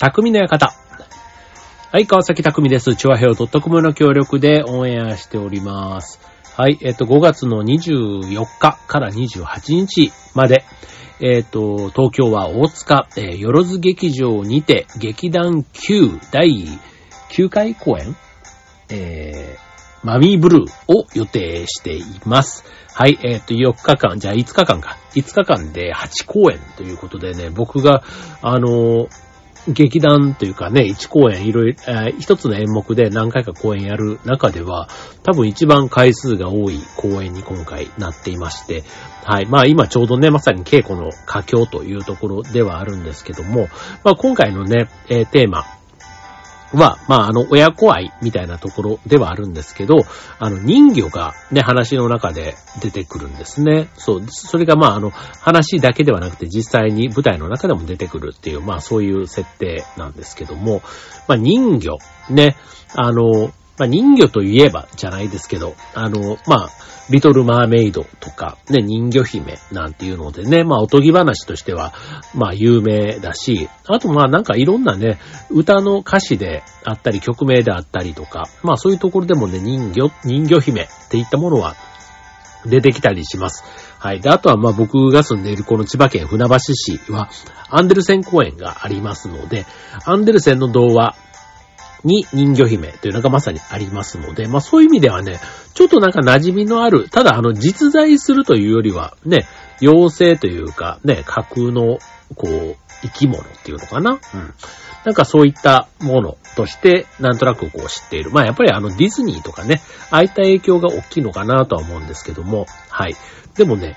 匠の館。はい、川崎匠です。チュアヘオ .com の協力でオンエアしております。はい、えっ、と、5月の24日から28日まで、えっ、と、東京は大塚、え、よろず劇場にて、劇団 Q 第9回公演えー、マミーブルーを予定しています。はい、えっ、と、4日間、じゃあ5日間か。5日間で8公演ということでね、僕が、あのー劇団というかね、一公演いろいろ、一つの演目で何回か公演やる中では、多分一番回数が多い公演に今回なっていまして、はい。まあ今ちょうどね、まさに稽古の佳境というところではあるんですけども、まあ今回のね、テーマ、は、まあ、あの、親子愛みたいなところではあるんですけど、あの、人魚がね、話の中で出てくるんですね。そう、それがまあ、あの、話だけではなくて実際に舞台の中でも出てくるっていう、まあ、そういう設定なんですけども、まあ、人魚、ね、あの、まあ、人魚といえばじゃないですけど、あの、まあ、リトルマーメイドとか、ね、人魚姫なんていうのでね、まあ、おとぎ話としては、まあ、有名だし、あとまあ、なんかいろんなね、歌の歌詞であったり、曲名であったりとか、まあ、そういうところでもね、人魚、人魚姫っていったものは出てきたりします。はい。で、あとはま僕が住んでいるこの千葉県船橋市は、アンデルセン公園がありますので、アンデルセンの童話に人魚姫というのがまさにありますので、まあそういう意味ではね、ちょっとなんか馴染みのある、ただあの実在するというよりはね、妖精というかね、架空のこう、生き物っていうのかなうん。なんかそういったものとして、なんとなくこう知っている。まあやっぱりあのディズニーとかね、ああいった影響が大きいのかなとは思うんですけども、はい。でもね、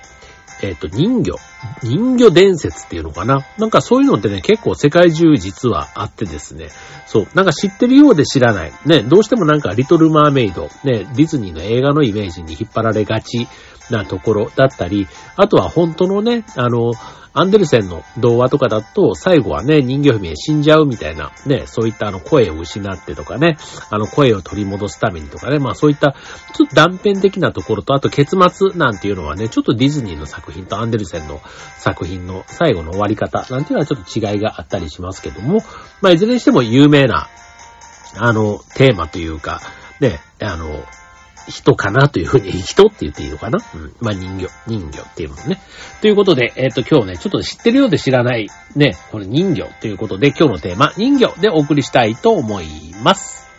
えっ、と、人魚。人魚伝説っていうのかな？なんかそういうのってね、結構世界中実はあってですね。そう。なんか知ってるようで知らない。ね、どうしてもなんかリトルマーメイド、ね、ディズニーの映画のイメージに引っ張られがちなところだったり、あとは本当のね、あの、アンデルセンの童話とかだと、最後はね、人魚姫死んじゃうみたいな、ね、そういったあの声を失ってとかね、あの声を取り戻すためにとかね、まあそういった、ちょっと断片的なところと、あと結末なんていうのはね、ちょっとディズニーの作品とアンデルセンの作品の最後の終わり方なんていうのはちょっと違いがあったりしますけども、まあいずれにしても有名な、あの、テーマというか、ね、あの、人かなというふうに、人って言っていいのかな？うん。まあ人魚、人魚っていうものね。ということで、えっ、と今日ね、ちょっと知ってるようで知らない、ね、これ人魚ということで、今日のテーマ、人魚でお送りしたいと思います。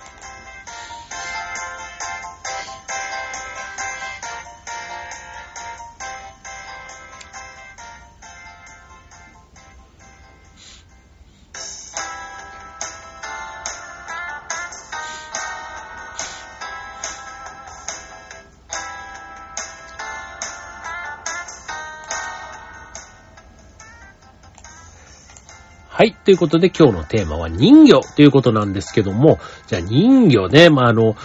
ということで今日のテーマは人魚ということなんですけども、じゃあ人魚ね、まあ、あの、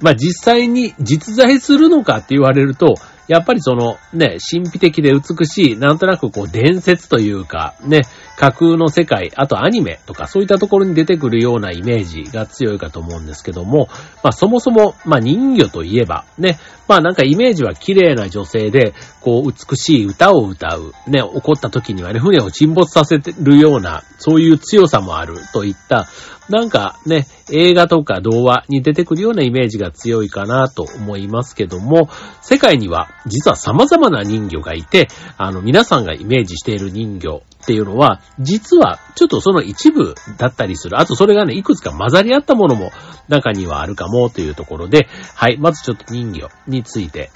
まあ、実際に実在するのかって言われると、やっぱりそのね、神秘的で美しい、なんとなくこう伝説というか、ね、架空の世界、あとアニメとかそういったところに出てくるようなイメージが強いかと思うんですけども、まあそもそも、まあ人魚といえば、ね、まあなんかイメージは綺麗な女性で、こう美しい歌を歌う、ね、怒った時にはね、船を沈没させてるような、そういう強さもあるといった、なんかね、映画とか童話に出てくるようなイメージが強いかなと思いますけども、世界には実は様々な人魚がいて、あの皆さんがイメージしている人魚っていうのは、実はちょっとその一部だったりする。あとそれがね、いくつか混ざり合ったものも中にはあるかもというところで、はい、まずちょっと人魚について、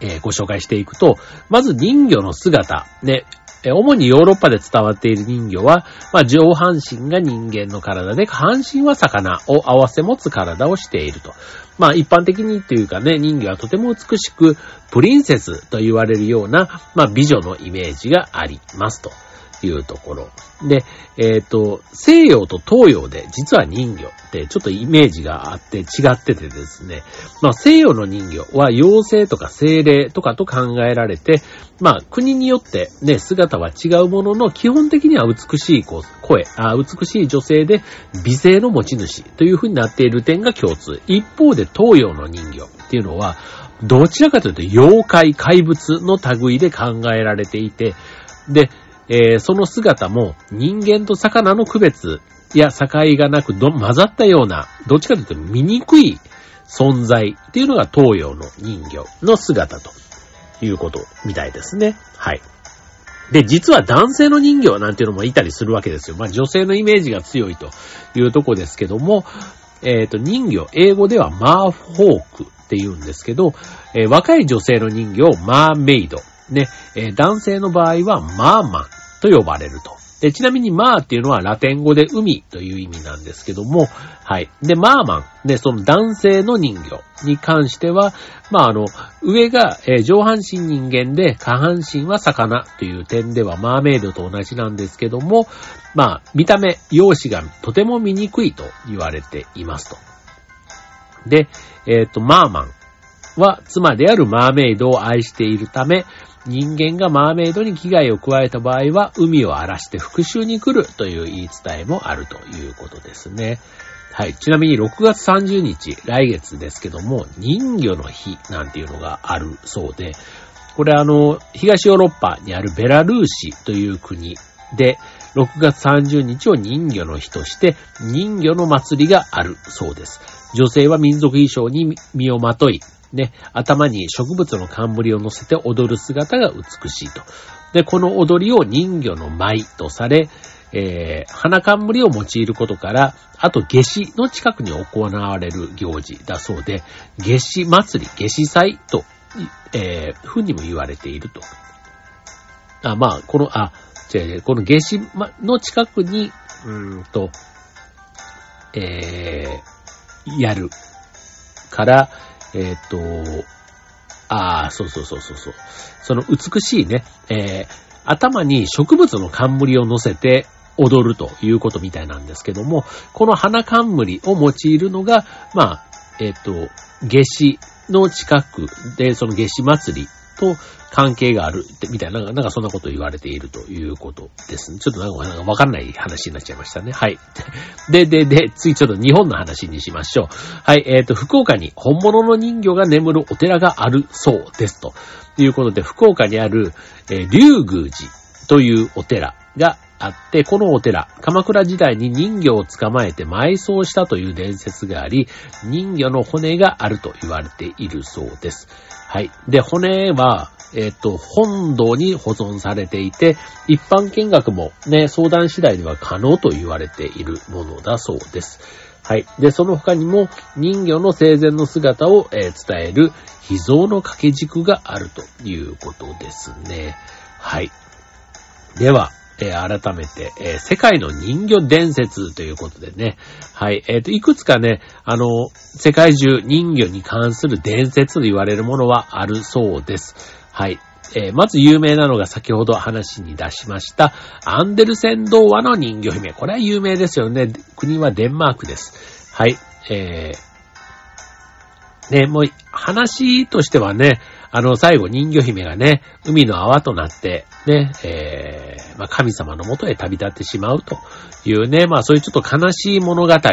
えご紹介していくと、まず人魚の姿、ね、え主にヨーロッパで伝わっている人魚は、まあ、上半身が人間の体で、下半身は魚を合わせ持つ体をしていると。まあ、一般的にというかね、人魚はとても美しく、プリンセスと言われるような、まあ、美女のイメージがありますと。いうところ。で、えっ、と、西洋と東洋で実は人魚ってちょっとイメージがあって違っててですね、まあ西洋の人魚は妖精とか精霊とかと考えられて、まあ国によってね、姿は違うものの基本的には美しい声あ、美しい女性で美声の持ち主という風になっている点が共通。一方で東洋の人魚っていうのは、どちらかというと妖怪、怪物の類で考えられていて、で、えー、その姿も人間と魚の区別や境がなくど混ざったような、どっちかというと醜い存在っていうのが東洋の人魚の姿ということみたいですね。はい。で、実は男性の人形なんていうのもいたりするわけですよ。まあ女性のイメージが強いというとこですけども、えっ、ー、と、人魚、英語ではマーフォークって言うんですけど、えー、若い女性の人形をマーメイド、ね、えー、男性の場合はマーマンと呼ばれると。で、ちなみにマーっていうのはラテン語で海という意味なんですけども、はい。で、マーマン。で、その男性の人魚に関しては、まあ、あの、上が、えー、上半身人間で下半身は魚という点ではマーメイドと同じなんですけども、まあ、見た目、容姿がとても醜いと言われていますと。で、えっ、ー、と、マーマンは妻であるマーメイドを愛しているため、人間がマーメイドに危害を加えた場合は、海を荒らして復讐に来るという言い伝えもあるということですね。はい。ちなみに6月30日、来月ですけども、人魚の日なんていうのがあるそうで、これあの、東ヨーロッパにあるベラルーシという国で、6月30日を人魚の日として、人魚の祭りがあるそうです。女性は民族衣装に身をまとい、ね、頭に植物の冠を乗せて踊る姿が美しいと。で、この踊りを人魚の舞とされ、えー、花冠を用いることから、あと夏至の近くに行われる行事だそうで、夏至祭り、夏至祭と、えー、ふうにも言われていると。あ、まあ、この、あ、違う違う、この夏至の近くに、うーんと、えー、やるから、えっ、と、ああ、そうそうそうそうそう。その美しいね、えー、頭に植物の冠を乗せて踊るということみたいなんですけども、この花冠を用いるのが、まあ、えっ、と、夏至の近くで、その夏至祭りと関係があるってみたいな、なんかそんなこと言われているということですね。ちょっとなんかわかんない話になっちゃいましたね。はい。で、で、で、次ちょっと日本の話にしましょう。はい、えっ、ー、と、福岡に本物の人魚が眠るお寺があるそうですと。いうことで、福岡にある、えー、竜宮寺というお寺があって、このお寺、鎌倉時代に人魚を捕まえて埋葬したという伝説があり、人魚の骨があると言われているそうです。はい。で、骨は、えっ、と、本堂に保存されていて、一般見学もね、相談次第では可能と言われているものだそうです。はい。で、その他にも人魚の生前の姿を、えー、伝える秘蔵の掛け軸があるということですね。はい。では、えー、改めて、えー、世界の人魚伝説ということでね。はい。えっ、ー、と、いくつかね、あの、世界中人魚に関する伝説と言われるものはあるそうです。はい。えー、まず有名なのが先ほど話に出しました、アンデルセン童話の人魚姫。これは有名ですよね。国はデンマークです。はい。えー、ね、もう、話としてはね、あの、最後人魚姫がね、海の泡となって、ね、えー、まあ、神様のもとへ旅立ってしまうというね、まあ、そういうちょっと悲しい物語って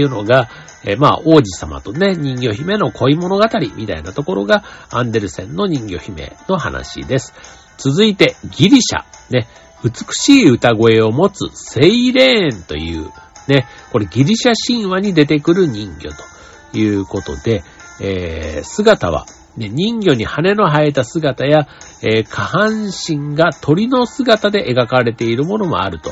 いうのが、えー、まあ、王子様とね、人魚姫の恋物語みたいなところが、アンデルセンの人魚姫の話です。続いて、ギリシャ。ね、美しい歌声を持つセイレーンという、ね、これギリシャ神話に出てくる人魚ということで、えー、姿はね、人魚に羽の生えた姿や、えー、下半身が鳥の姿で描かれているものもあると。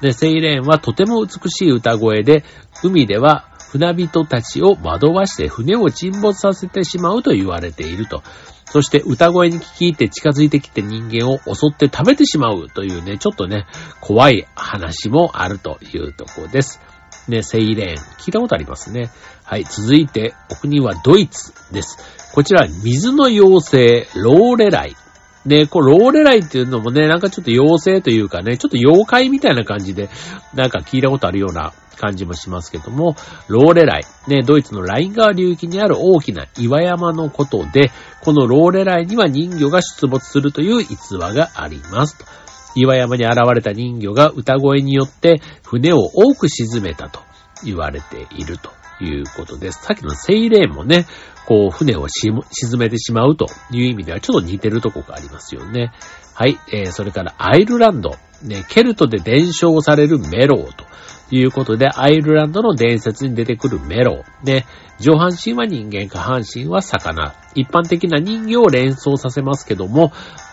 で、セイレーンはとても美しい歌声で、海では船人たちを惑わして船を沈没させてしまうと言われていると。そして歌声に聞き入って近づいてきて人間を襲って食べてしまうというね、ちょっとね、怖い話もあるというところです。ね、セイレーン。聞いたことありますね。はい、続いて、お国はドイツです。こちら、水の妖精、ローレライ。で、こう、ローレライっていうのもね、なんかちょっと妖精というかね、ちょっと妖怪みたいな感じで、なんか聞いたことあるような感じもしますけども、ローレライ。ね、ドイツのライン川流域にある大きな岩山のことで、このローレライには人魚が出没するという逸話があります。岩山に現れた人魚が歌声によって船を多く沈めたと言われているということです。さっきの精霊もね、こう、船を沈めてしまうという意味ではちょっと似てるとこがありますよね。はい。えー、それからアイルランド。ね、ケルトで伝承されるメロウとということで、アイルランドの伝説に出てくるメロウ。ね、上半身は人間、下半身は魚。一般的な人形を連想させますけども、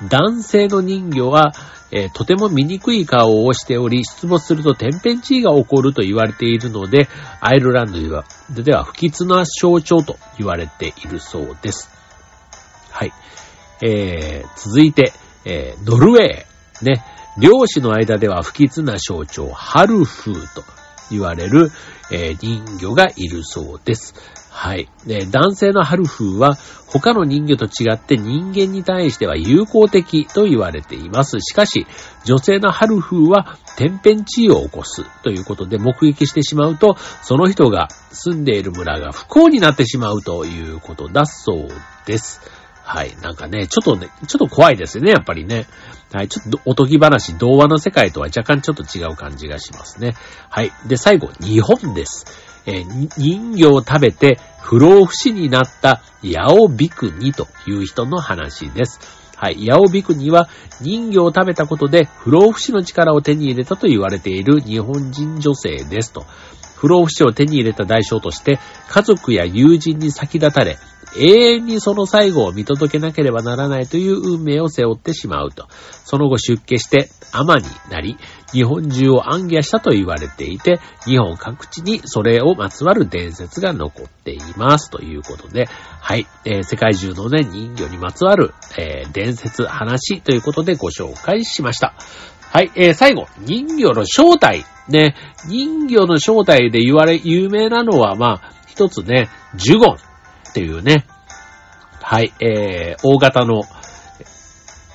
男性の人形は、えー、とても醜い顔をしており、出没すると天変地異が起こると言われているので、アイルランドではでは不吉な象徴と言われているそうです。はい。えー、続いて、えー、ノルウェー。ね。漁師の間では不吉な象徴、ハルフーと言われる、えー、人魚がいるそうです。はい。で、男性のハルフーは他の人魚と違って人間に対しては友好的と言われています。しかし、女性のハルフーは天変地異を起こすということで目撃してしまうと、その人が住んでいる村が不幸になってしまうということだそうです。はい。なんかね、ちょっとね、ちょっと怖いですよね、やっぱりね。はい。ちょっとおとぎ話、童話の世界とは若干ちょっと違う感じがしますね。はい。で、最後、日本です。えー、人魚を食べて不老不死になったヤオビクニという人の話です。はい。ヤオビクニは人魚を食べたことで不老不死の力を手に入れたと言われている日本人女性ですと。不老不死を手に入れた代償として家族や友人に先立たれ、永遠にその最後を見届けなければならないという運命を背負ってしまうと。その後出家して天になり、日本中を暗記したと言われていて、日本各地にそれをまつわる伝説が残っています。ということで、はい、えー、世界中のね、人魚にまつわる、えー、伝説、話ということでご紹介しました。はい、えー、最後、人魚の正体。ね、人魚の正体で言われ、有名なのは、まあ、一つね、ジュゴン。っていうね、はい、えー、大型の、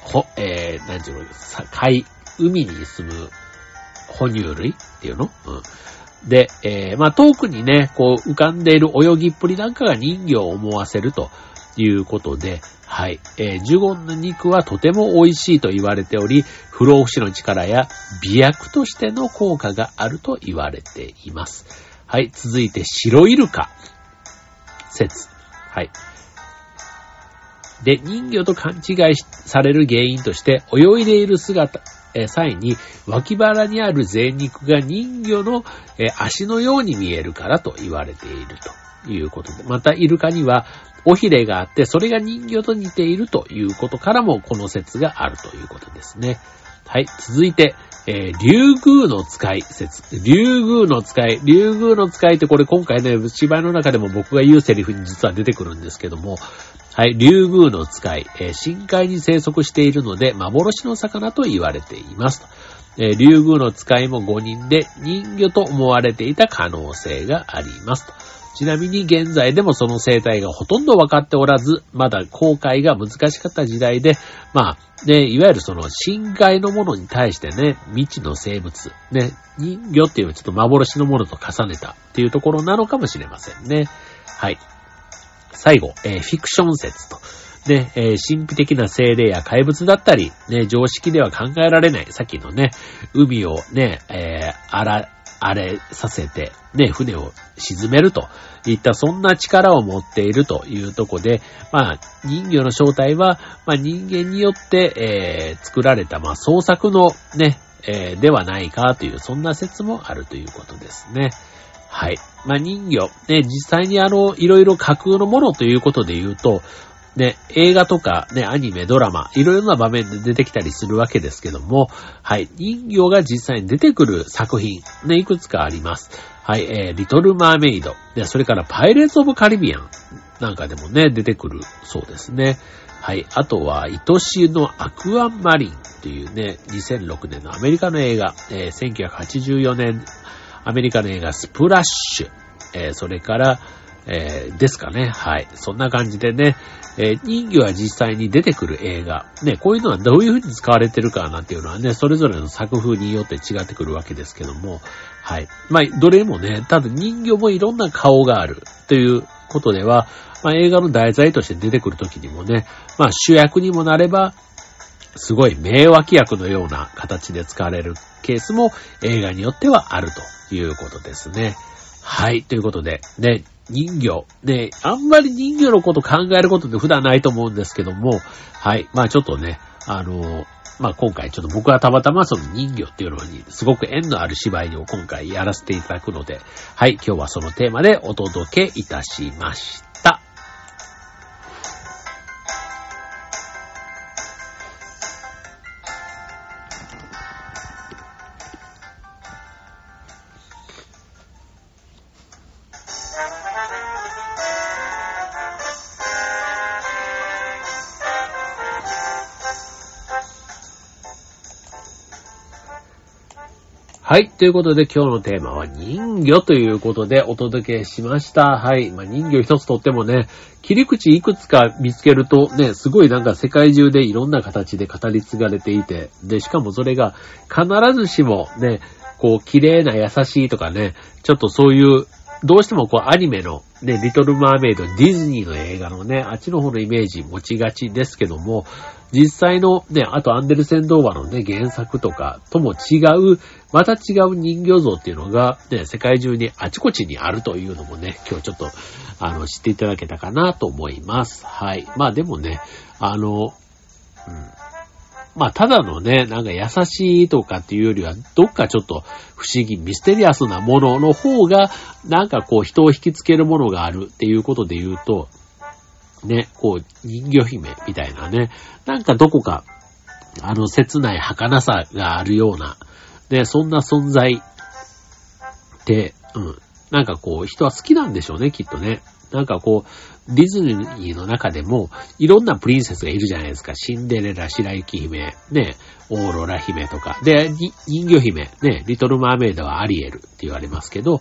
ほ、えー、なんていうの、海、海に住む哺乳類っていうの？うん。で、えー、まあ、遠くにね、こう浮かんでいる泳ぎっぷりなんかが人魚を思わせるということで、はい。えー、ジュゴンの肉はとても美味しいと言われており、不老不死の力や美薬としての効果があると言われています。はい。続いて、白イルカ説。はい。で、人魚と勘違いされる原因として、泳いでいる姿、え際に脇腹にある贅肉が人魚の、え足のように見えるからと言われているということで、またイルカには尾ひれがあって、それが人魚と似ているということからもこの説があるということですね。はい、続いて、えー、竜宮の使い説。竜宮の使い。竜宮の使いってこれ今回ね、芝居の中でも僕が言うセリフに実は出てくるんですけども、はい、竜宮の使い、えー、深海に生息しているので、幻の魚と言われていますえー、竜宮の使いも5人で人魚と思われていた可能性があります。ちなみに現在でもその生態がほとんど分かっておらず、まだ公開が難しかった時代で、まあ、ね、いわゆるその深海のものに対してね、未知の生物、ね、人魚っていうのはちょっと幻のものと重ねたっていうところなのかもしれませんね。はい。最後、えー、フィクション説と。ね、えー、神秘的な精霊や怪物だったり、ね、常識では考えられない、さっきのね、海をね、えー、あら、あれさせて、ね、船を沈めるといったそんな力を持っているというとこで、まあ、人魚の正体は、まあ、人間によって、えー、作られた、まあ、創作のね、えー、ではないかという、そんな説もあるということですね。はい。まあ、人魚、ね、実際にあの、いろいろ架空のものということで言うと、ね、映画とかね、アニメ、ドラマ、いろいろな場面で出てきたりするわけですけども、はい、人形が実際に出てくる作品、ね、いくつかあります。はい、えー、リトル・マーメイド、で、それからパイレーツ・オブ・カリビアンなんかでもね、出てくるそうですね。はい。あとは、愛しのアクアンマリンっていうね、2006年のアメリカの映画、えー、1984年、アメリカの映画スプラッシュ、えー、それから、えー、ですかね。はい。そんな感じでね、えー、人魚は実際に出てくる映画。ね、こういうのはどういう風に使われてるかなんていうのはね、それぞれの作風によって違ってくるわけですけども、はい。まあ、どれもね、ただ人魚もいろんな顔があるということでは、まあ、映画の題材として出てくるときにもね、まあ、主役にもなれば、すごい名脇役のような形で使われるケースも映画によってはあるということですね。はい。ということで、ね、人魚。で、あんまり人魚のこと考えることって普段ないと思うんですけども、はい。まあちょっとね、あの、まあ今回ちょっと僕はたまたまその人魚っていうのにすごく縁のある芝居を今回やらせていただくので、はい、今日はそのテーマでお届けいたしました。はい。ということで今日のテーマは人魚ということでお届けしました。はい。まあ、人魚一つとってもね、切り口いくつか見つけるとね、すごいなんか世界中でいろんな形で語り継がれていて、で、しかもそれが必ずしもね、こう、綺麗な優しいとかね、ちょっとそういうどうしてもこうアニメのね、リトルマーメイド、ディズニーの映画のね、あっちの方のイメージ持ちがちですけども、実際のね、あとアンデルセン童話のね、原作とかとも違う、また違う人形像っていうのが、ね、世界中にあちこちにあるというのもね、今日ちょっと、あの、知っていただけたかなと思います。はい。まあでもね、あの、うん。まあ、ただのね、なんか優しいとかっていうよりは、どっかちょっと不思議、ミステリアスなものの方が、なんかこう人を引きつけるものがあるっていうことで言うと、ね、こう人魚姫みたいなね、なんかどこか、あの切ない儚さがあるような、ね、そんな存在って、うん、なんかこう人は好きなんでしょうね、きっとね。なんかこう、ディズニーの中でも、いろんなプリンセスがいるじゃないですか。シンデレラ、白雪姫、ね、オーロラ姫とか。で、人魚姫、ね、リトルマーメイドはアリエルって言われますけど、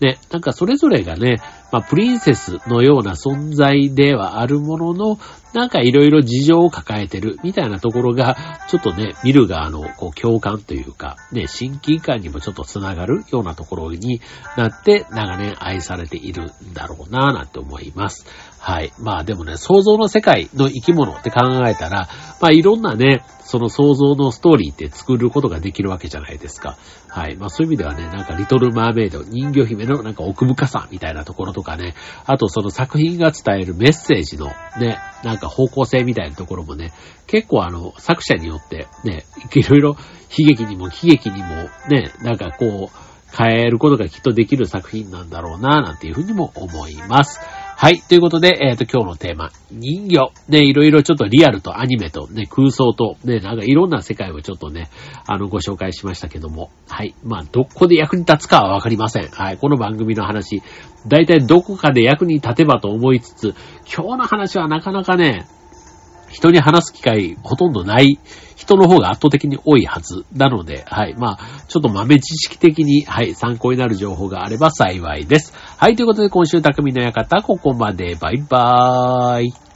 ね、なんかそれぞれがね、まあ、プリンセスのような存在ではあるものの、なんかいろいろ事情を抱えてるみたいなところが、ちょっとね、見る側のこう共感というか、ね、親近感にもちょっとつながるようなところになって長年愛されているんだろうなぁなんて思います。はい。まあでもね、想像の世界の生き物って考えたら、まあいろんなね、その想像のストーリーって作ることができるわけじゃないですか。はい。まあそういう意味ではね、なんかリトルマーメイド、人魚姫のなんか奥深さみたいなところととかね、あとその作品が伝えるメッセージのね、なんか方向性みたいなところもね、結構あの、作者によってね、いろいろ悲劇にも悲劇にもね、なんかこう、変えることがきっとできる作品なんだろうな、なんていうふうにも思います。はい。ということで、えっ、ー、と、今日のテーマ、人魚。ね、いろいろちょっとリアルとアニメとね、空想と、ね、なんかいろんな世界をちょっとね、あの、ご紹介しましたけども。はい。まあ、どこで役に立つかはわかりません。はい。この番組の話、だいたいどこかで役に立てばと思いつつ、今日の話はなかなかね、人に話す機会ほとんどない人の方が圧倒的に多いはずなので、はい。まあ、ちょっと豆知識的に、はい、参考になる情報があれば幸いです。はい、ということで今週匠の館、ここまで。バイバーイ。